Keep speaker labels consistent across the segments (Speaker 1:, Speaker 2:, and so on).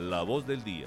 Speaker 1: La voz del día.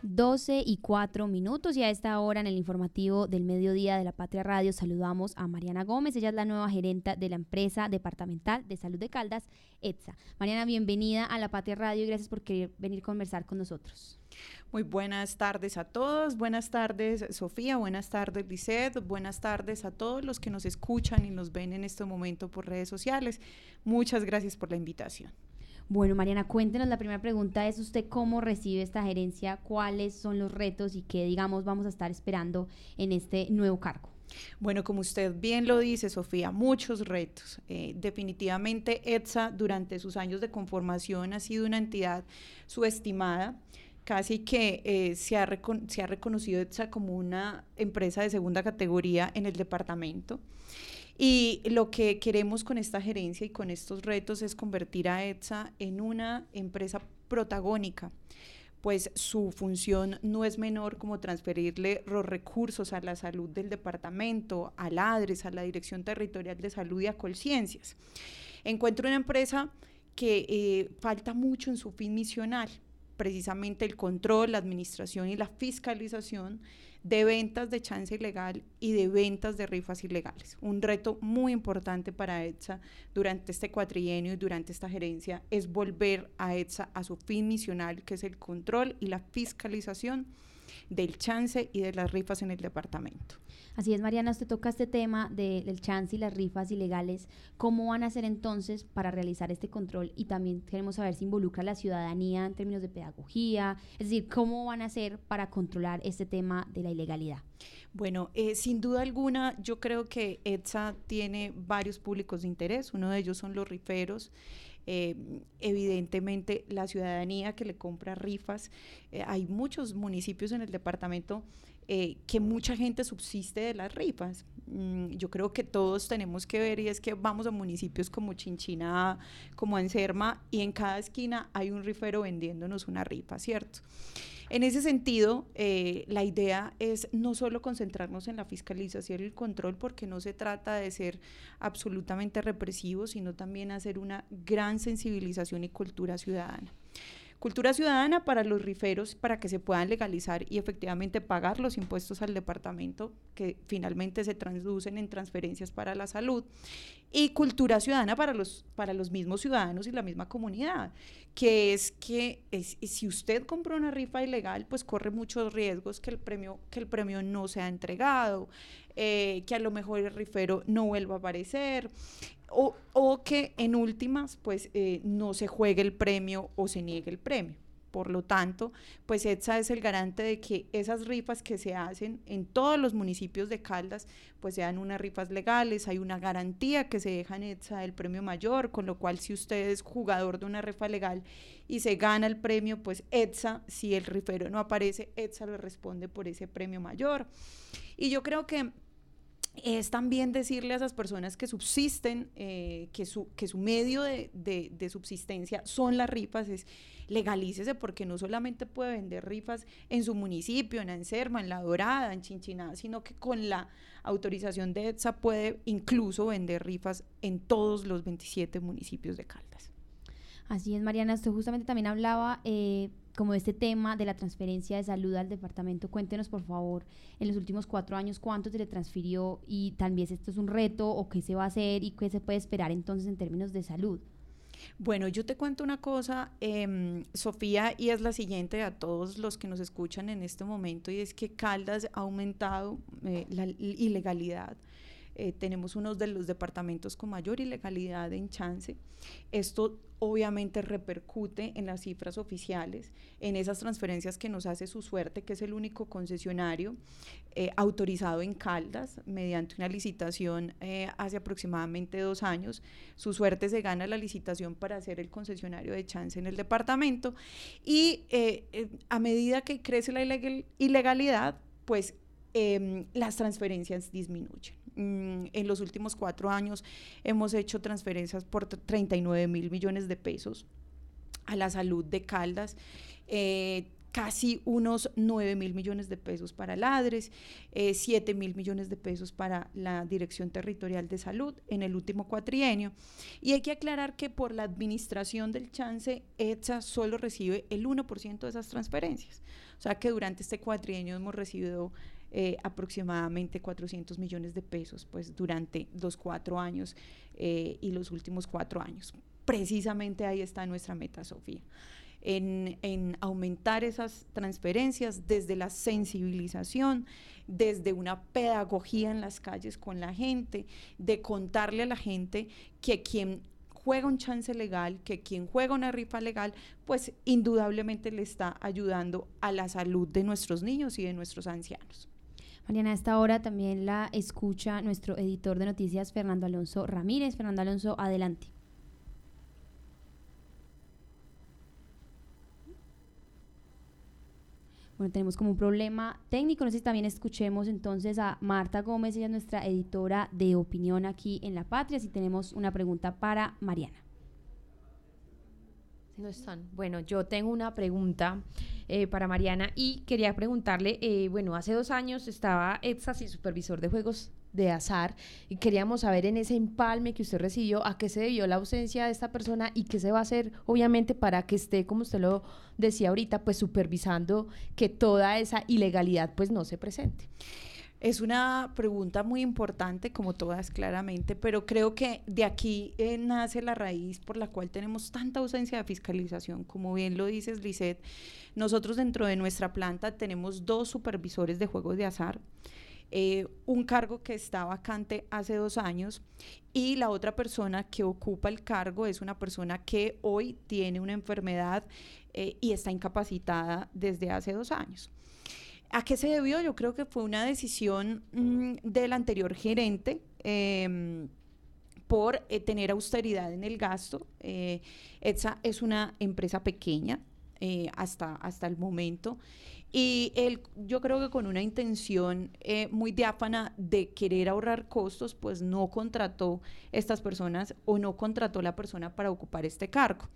Speaker 2: 12 y 4 minutos y a esta hora en el informativo del mediodía de la Patria Radio saludamos a Mariana Gómez, ella es la nueva gerenta de la empresa departamental de salud de Caldas, ETSA. Mariana, bienvenida a la Patria Radio y gracias por querer venir a conversar con nosotros.
Speaker 3: Muy buenas tardes a todos, buenas tardes Sofía, buenas tardes Lisset, buenas tardes a todos los que nos escuchan y nos ven en este momento por redes sociales. Muchas gracias por la invitación.
Speaker 2: Bueno, Mariana, cuéntenos, la primera pregunta es usted cómo recibe esta gerencia, cuáles son los retos y qué, digamos, vamos a estar esperando en este nuevo cargo.
Speaker 3: Bueno, como usted bien lo dice, Sofía, muchos retos. Eh, definitivamente, ETSA durante sus años de conformación ha sido una entidad subestimada casi que eh, se, ha se, ha reconocido ETSA como una empresa de segunda categoría en el departamento. Y lo que queremos con esta gerencia y con estos retos es convertir a ETSA en una empresa protagónica pues su función no es menor como transferirle los recursos a la salud del departamento, al ADRES, a la Dirección Territorial de Salud y a Colciencias. Encuentro una empresa que eh, falta mucho en su fin misional, precisamente el control, la administración y la fiscalización de ventas de chance ilegal y de ventas de rifas ilegales. Un reto muy importante para ETSA durante este cuatrienio y durante esta gerencia es volver a ETSA a su fin misional, que es el control y la fiscalización del chance y de las rifas en el departamento.
Speaker 2: Así es, Mariana, usted toca este tema del chance y las rifas ilegales. ¿Cómo van a hacer entonces para realizar este control? Y también queremos saber si involucra a la ciudadanía en términos de pedagogía, es decir, ¿cómo van a hacer para controlar este tema de la ilegalidad?
Speaker 3: Bueno, eh, sin duda alguna, yo creo que ETSA tiene varios públicos de interés. Uno de ellos son los riferos. Eh, evidentemente la ciudadanía que le compra rifas. Eh, hay muchos municipios en el departamento eh, que mucha gente subsiste de las rifas. Mm, yo creo que todos tenemos que ver y es que vamos a municipios como Chinchina, como Enserma y en cada esquina hay un rifero vendiéndonos una rifa, ¿cierto? En ese sentido, eh, la idea es no solo concentrarnos en la fiscalización y el control, porque no se trata de ser absolutamente represivos, sino también hacer una gran sensibilización y cultura ciudadana. Cultura ciudadana para los riferos, para que se puedan legalizar y efectivamente pagar los impuestos al departamento, que finalmente se traducen en transferencias para la salud. Y cultura ciudadana para los, para los mismos ciudadanos y la misma comunidad, que es que si usted compró una rifa ilegal, pues corre muchos riesgos que el premio, que el premio no sea entregado, eh, que a lo mejor el rifero no vuelva a aparecer, o, que en últimas pues eh, no se juegue el premio o se niegue el premio. Por lo tanto, pues ETSA es el garante de que esas rifas que se hacen en todos los municipios de Caldas, pues sean unas rifas legales, hay una garantía que se deja en ETSA del premio mayor, con lo cual si usted es jugador de una rifa legal y se gana el premio, pues ETSA, si el rifero no aparece, ETSA le responde por ese premio mayor. Y yo creo que es también decirle a esas personas que subsisten, eh, que, su, que su medio de, de, subsistencia son las rifas, es legalícese porque no solamente puede vender rifas en su municipio, en Anserma, en La Dorada, en Chinchiná, sino que con la autorización de ETSA puede incluso vender rifas en todos los 27 municipios de Caldas.
Speaker 2: Así es, Mariana, usted justamente también hablaba... Eh, como este tema de la transferencia de salud al departamento. Cuéntenos, por favor, en los últimos cuatro años, cuánto se le transfirió y también esto es un reto o qué se va a hacer y qué se puede esperar entonces en términos de salud.
Speaker 3: Bueno, yo te cuento una cosa, em, Sofía, y es la siguiente a todos los que nos escuchan en este momento, y es que Caldas ha aumentado eh, la ilegalidad eh, tenemos uno de los departamentos con mayor ilegalidad en chance. Esto obviamente repercute en las cifras oficiales, en esas transferencias que nos hace su suerte, que es el único concesionario eh, autorizado en Caldas mediante una licitación eh, hace aproximadamente dos años. Su suerte se gana la licitación para ser el concesionario de chance en el departamento y a medida que crece la ilegalidad, pues em, las transferencias disminuyen. Mm, en los últimos cuatro años hemos hecho transferencias por 39 mil millones de pesos a la salud de Caldas. Eh, casi unos 9 mil millones de pesos para Ladres, eh, 7 mil millones de pesos para la Dirección Territorial de Salud en el último cuatrienio. Y hay que aclarar que por la administración del chance, ETSA solo recibe el 1% de esas transferencias. O sea que durante este cuatrienio hemos recibido eh, aproximadamente 400 millones de pesos pues durante los cuatro años eh, y los últimos cuatro años. Precisamente ahí está nuestra meta, Sofía en, aumentar esas transferencias desde la sensibilización, desde una pedagogía en las calles con la gente, de contarle a la gente que quien juega un chance legal, que quien juega una rifa legal, pues indudablemente le está ayudando a la salud de nuestros niños y de nuestros ancianos.
Speaker 2: Mariana, a esta hora también la escucha nuestro editor de noticias, Fernando Alonso Ramírez. Fernando Alonso, adelante. Bueno, tenemos como un problema técnico. No sé si también escuchemos entonces a Marta Gómez, ella es nuestra editora de opinión aquí en La Patria, si tenemos una pregunta para Mariana.
Speaker 1: No están. Bueno, yo tengo una pregunta eh, para Mariana y quería preguntarle, eh, bueno, hace dos años estaba ETSAS y supervisor de juegos de azar y queríamos saber en ese empalme que usted recibió a qué se debió la ausencia de esta persona y qué se va a hacer obviamente para que esté como usted lo decía ahorita pues supervisando que toda esa ilegalidad pues no se presente.
Speaker 3: Es una pregunta muy importante, como todas claramente, pero creo que de aquí eh, nace la raíz por la cual tenemos tanta ausencia de fiscalización. Como bien lo dices, Lisette, nosotros dentro de nuestra planta tenemos dos supervisores de juegos de azar. Eh, un cargo que está vacante hace dos años y la otra persona que ocupa el cargo es una persona que hoy tiene una enfermedad eh, y está incapacitada desde hace dos años. ¿A qué se debió? Yo creo que fue una decisión mm, del anterior gerente. Em, por eh, tener austeridad en el gasto. ETSA es una empresa pequeña hasta, hasta el momento y él, yo creo que con una intención eh, muy diáfana de querer ahorrar costos, pues no contrató estas personas o no contrató la persona para ocupar este cargo.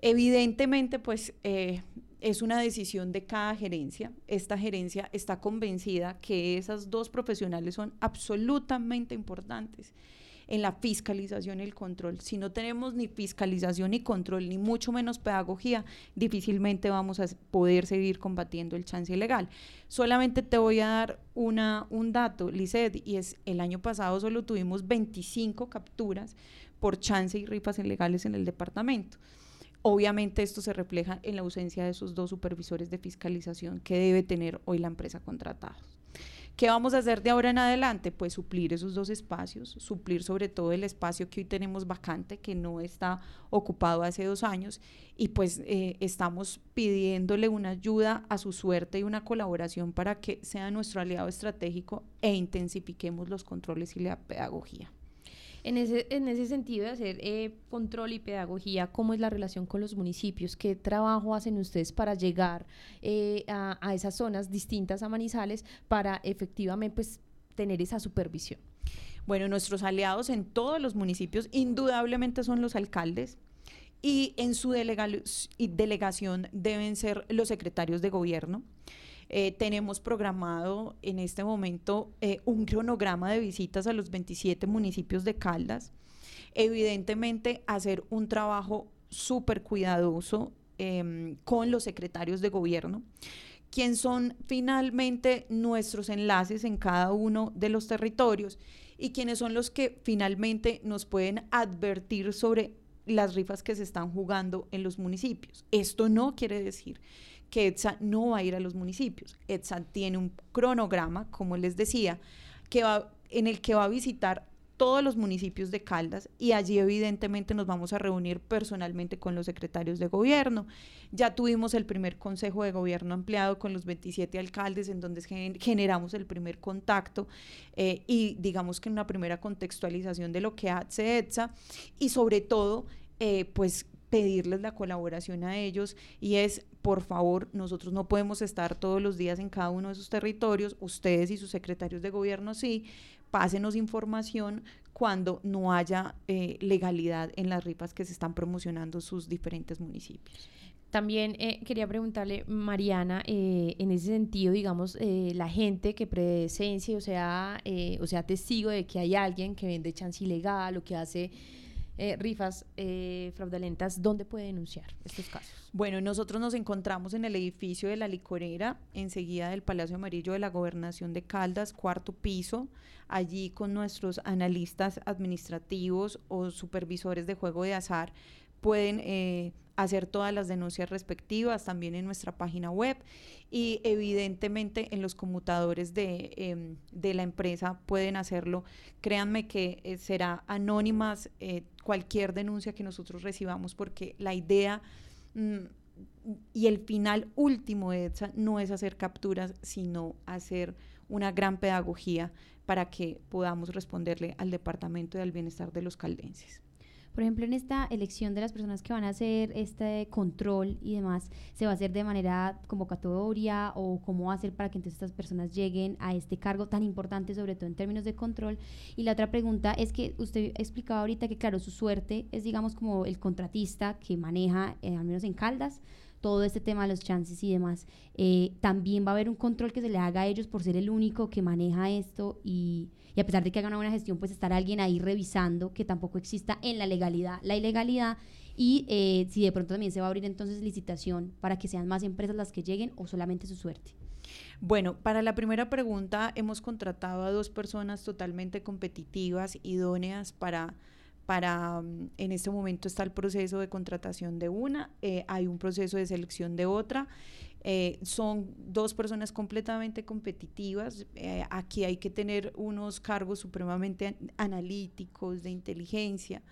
Speaker 3: Evidentemente, pues eh, es una decisión de cada gerencia. Esta gerencia está convencida que esas dos profesionales son absolutamente importantes en la fiscalización y el control. Si no tenemos ni fiscalización ni control, ni mucho menos pedagogía, difícilmente vamos a poder seguir combatiendo el chance ilegal. Solamente te voy a dar una, un dato, Lizeth, y es el año pasado solo tuvimos 25 capturas por chance y rifas ilegales en el departamento. Obviamente esto se refleja en la ausencia de esos dos supervisores de fiscalización que debe tener hoy la empresa contratada. ¿Qué vamos a hacer de ahora en adelante? Pues suplir esos dos espacios, suplir sobre todo el espacio que hoy tenemos vacante, que no está ocupado hace dos años, y pues eh, estamos pidiéndole una ayuda a su suerte y una colaboración para que sea nuestro aliado estratégico e intensifiquemos los controles y la pedagogía.
Speaker 1: En ese, en ese sentido de hacer eh, control y pedagogía, ¿cómo es la relación con los municipios? ¿Qué trabajo hacen ustedes para llegar eh, a, esas zonas distintas a Manizales para efectivamente pues, tener esa supervisión?
Speaker 3: Bueno, nuestros aliados en todos los municipios indudablemente son los alcaldes, y en su delegación deben ser los secretarios de gobierno. Eh, tenemos programado en este momento eh, un cronograma de visitas a los 27 municipios de Caldas. Evidentemente, hacer un trabajo súper cuidadoso em, con los secretarios de gobierno, quien son finalmente nuestros enlaces en cada uno de los territorios y quienes son los que finalmente nos pueden advertir sobre las rifas que se están jugando en los municipios. Esto no quiere decir que ETSA no va a ir a los municipios. ETSA tiene un cronograma, como les decía, que va, en el que va a visitar todos los municipios de Caldas y allí evidentemente nos vamos a reunir personalmente con los secretarios de gobierno. Ya tuvimos el primer consejo de gobierno ampliado con los 27 alcaldes en donde generamos el primer contacto eh, y digamos que una primera contextualización de lo que hace ETSA y sobre todo eh, pues pedirles la colaboración a ellos y es, por favor, nosotros no podemos estar todos los días en cada uno de esos territorios, ustedes y sus secretarios de gobierno sí, pásenos información cuando no haya eh, legalidad en las rifas que se están promocionando sus diferentes municipios.
Speaker 1: También eh, quería preguntarle, Mariana, eh, en ese sentido, digamos, eh, la gente que presencia, o sea, o sea, testigo de que hay alguien que vende chance ilegal o que hace rifas fraudulentas, ¿dónde puede denunciar estos casos?
Speaker 3: Bueno, nosotros nos encontramos en el edificio de la licorera, enseguida del Palacio Amarillo de la Gobernación de Caldas, cuarto piso, allí con nuestros analistas administrativos o supervisores de juego de azar pueden eh, hacer todas las denuncias respectivas también en nuestra página web y evidentemente en los conmutadores de, em, la empresa pueden hacerlo. Créanme que eh, será anónimas eh, cualquier denuncia que nosotros recibamos porque la idea mm, y el final último de ETSA no es hacer capturas, sino hacer una gran pedagogía para que podamos responderle al Departamento del Bienestar de los Caldenses.
Speaker 2: Por ejemplo, en esta elección de las personas que van a hacer este control y demás, ¿se va a hacer de manera convocatoria o cómo va a ser para que entonces estas personas lleguen a este cargo tan importante, sobre todo en términos de control? Y la otra pregunta es que usted explicaba ahorita que, claro, su suerte es, digamos, como el contratista que maneja, eh, al menos en Caldas, todo este tema de los chances y demás. Eh, también va a haber un control que se le haga a ellos por ser el único que maneja esto y a pesar de que hagan una buena gestión, pues estar alguien ahí revisando que tampoco exista en la legalidad la ilegalidad y eh, si de pronto también se va a abrir entonces licitación para que sean más empresas las que lleguen o solamente su suerte.
Speaker 3: Bueno, para la primera pregunta hemos contratado a dos personas totalmente competitivas, idóneas para para, mm, en este momento está el proceso de contratación de una, eh, hay un proceso de selección de otra eh, son dos personas completamente competitivas. Eh, aquí hay que tener unos cargos supremamente analíticos, de inteligencia,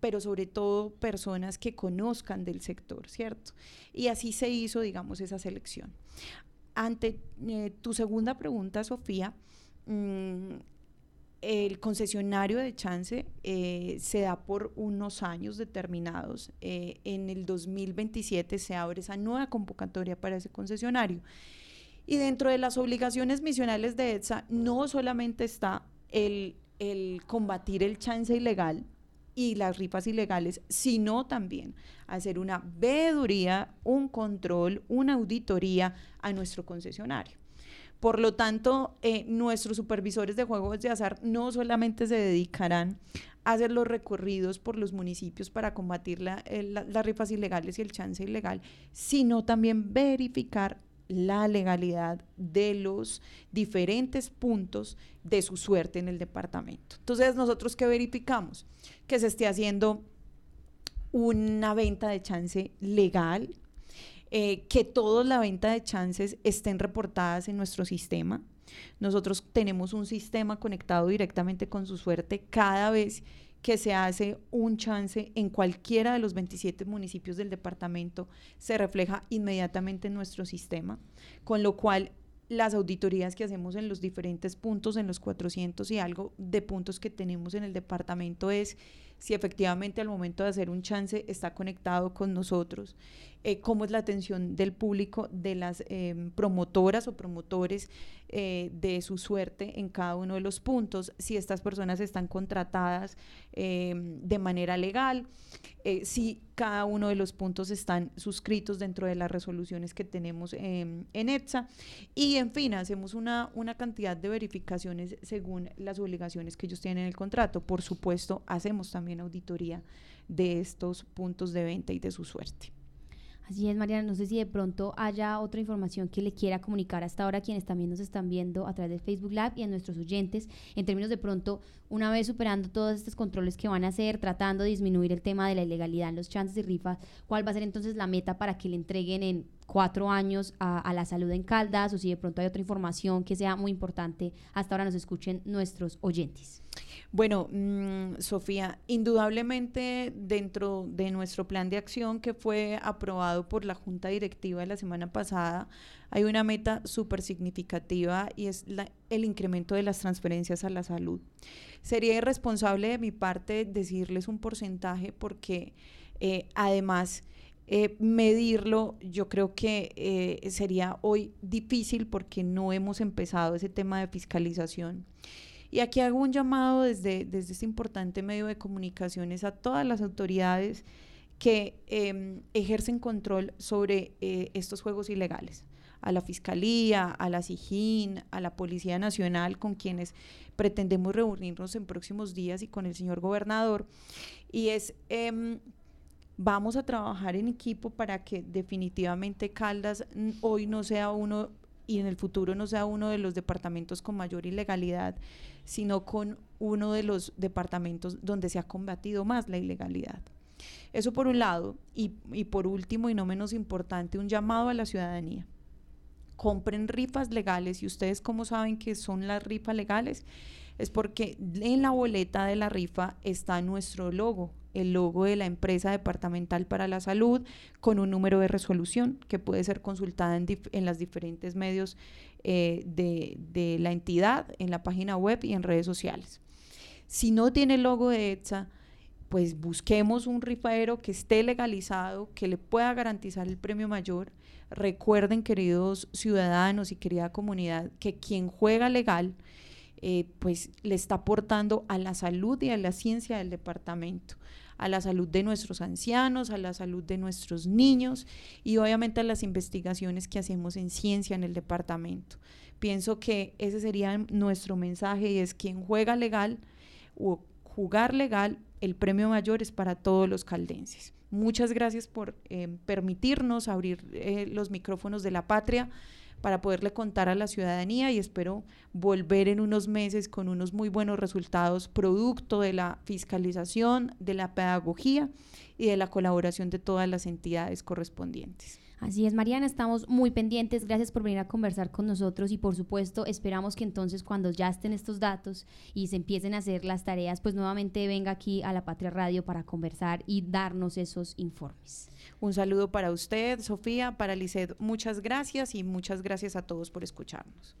Speaker 3: pero sobre todo personas que conozcan del sector, ¿cierto? Y así se hizo, digamos, esa selección. Ante tu segunda pregunta, Sofía, mm, el concesionario de chance eh, se da por unos años determinados. Eh, en el 2027 se abre esa nueva convocatoria para ese concesionario. Y dentro de las obligaciones misionales de ETSA no solamente está el, el combatir el chance ilegal y las rifas ilegales, sino también hacer una veeduría, un control, una auditoría a nuestro concesionario. Por lo tanto, eh, nuestros supervisores de juegos de azar no solamente se dedicarán a hacer los recorridos por los municipios para combatir las rifas ilegales y el chance ilegal, sino también verificar la legalidad de los diferentes puntos de su suerte en el departamento. Entonces, nosotros qué verificamos? Que se esté haciendo una venta de chance legal, eh, que toda la venta de chances estén reportadas en nuestro sistema. Nosotros tenemos un sistema conectado directamente con su suerte cada vez que se hace un chance en cualquiera de los 27 municipios del departamento, se refleja inmediatamente en nuestro sistema, con lo cual las auditorías que hacemos en los diferentes puntos, en los 400 y algo de puntos que tenemos en el departamento es si efectivamente al momento de hacer un chance está conectado con nosotros, eh, cómo es la atención del público, de las em, promotoras o promotores eh, de su suerte en cada uno de los puntos, si estas personas están contratadas em, de manera legal, eh, si cada uno de los puntos están suscritos dentro de las resoluciones que tenemos en ETSA y en fin, hacemos una, una cantidad de verificaciones según las obligaciones que ellos tienen en el contrato. Por supuesto, hacemos también auditoría de estos puntos de venta y de su suerte.
Speaker 2: Así es, Mariana. No sé si de pronto haya otra información que le quiera comunicar hasta ahora a quienes también nos están viendo a través de Facebook Live y a nuestros oyentes, en términos de pronto, una vez superando todos estos controles que van a hacer, tratando de disminuir el tema de la ilegalidad en los chances y rifas, ¿cuál va a ser entonces la meta para que le entreguen en cuatro años a, la salud en Caldas o si de pronto hay otra información que sea muy importante, hasta ahora nos escuchen nuestros oyentes.
Speaker 3: Bueno, mm, Sofía, indudablemente dentro de nuestro plan de acción que fue aprobado por la Junta Directiva la semana pasada, hay una meta súper significativa y es el incremento de las transferencias a la salud. Sería irresponsable de mi parte decirles un porcentaje porque eh, además eh, medirlo yo creo que eh, sería hoy difícil porque no hemos empezado ese tema de fiscalización. Y aquí hago un llamado desde, desde este importante medio de comunicaciones a todas las autoridades que em, ejercen control sobre eh, estos juegos ilegales a la Fiscalía, a la SIGIN, a la Policía Nacional, con quienes pretendemos reunirnos en próximos días y con el señor gobernador. Y es, em, vamos a trabajar en equipo para que definitivamente Caldas hoy no sea uno y en el futuro no sea uno de los departamentos con mayor ilegalidad, sino con uno de los departamentos donde se ha combatido más la ilegalidad. Eso por un lado, y, y por último y no menos importante, un llamado a la ciudadanía compren rifas legales y ustedes cómo saben que son las rifas legales es porque en la boleta de la rifa está nuestro logo, el logo de la empresa departamental para la salud con un número de resolución que puede ser consultada en, los diferentes medios eh, de, de, la entidad, en la página web y en redes sociales. Si no tiene el logo de ETSA, pues busquemos un rifadero que esté legalizado, que le pueda garantizar el premio mayor Recuerden, queridos ciudadanos y querida comunidad, que quien juega legal, eh, pues le está aportando a la salud y a la ciencia del departamento, a la salud de nuestros ancianos, a la salud de nuestros niños y obviamente a las investigaciones que hacemos en ciencia en el departamento. Pienso que ese sería nuestro mensaje y es quien juega legal o jugar legal, el premio mayor es para todos los caldenses. Muchas gracias por eh, permitirnos abrir eh, los micrófonos de la patria para poderle contar a la ciudadanía y espero volver en unos meses con unos muy buenos resultados producto de la fiscalización, de la pedagogía y de la colaboración de todas las entidades correspondientes.
Speaker 2: Así es, Mariana, estamos muy pendientes. Gracias por venir a conversar con nosotros y por supuesto esperamos que entonces cuando ya estén estos datos y se empiecen a hacer las tareas, pues nuevamente venga aquí a la Patria Radio para conversar y darnos esos informes.
Speaker 3: Un saludo para usted, Sofía, para Lisset, muchas gracias y muchas gracias a todos por escucharnos.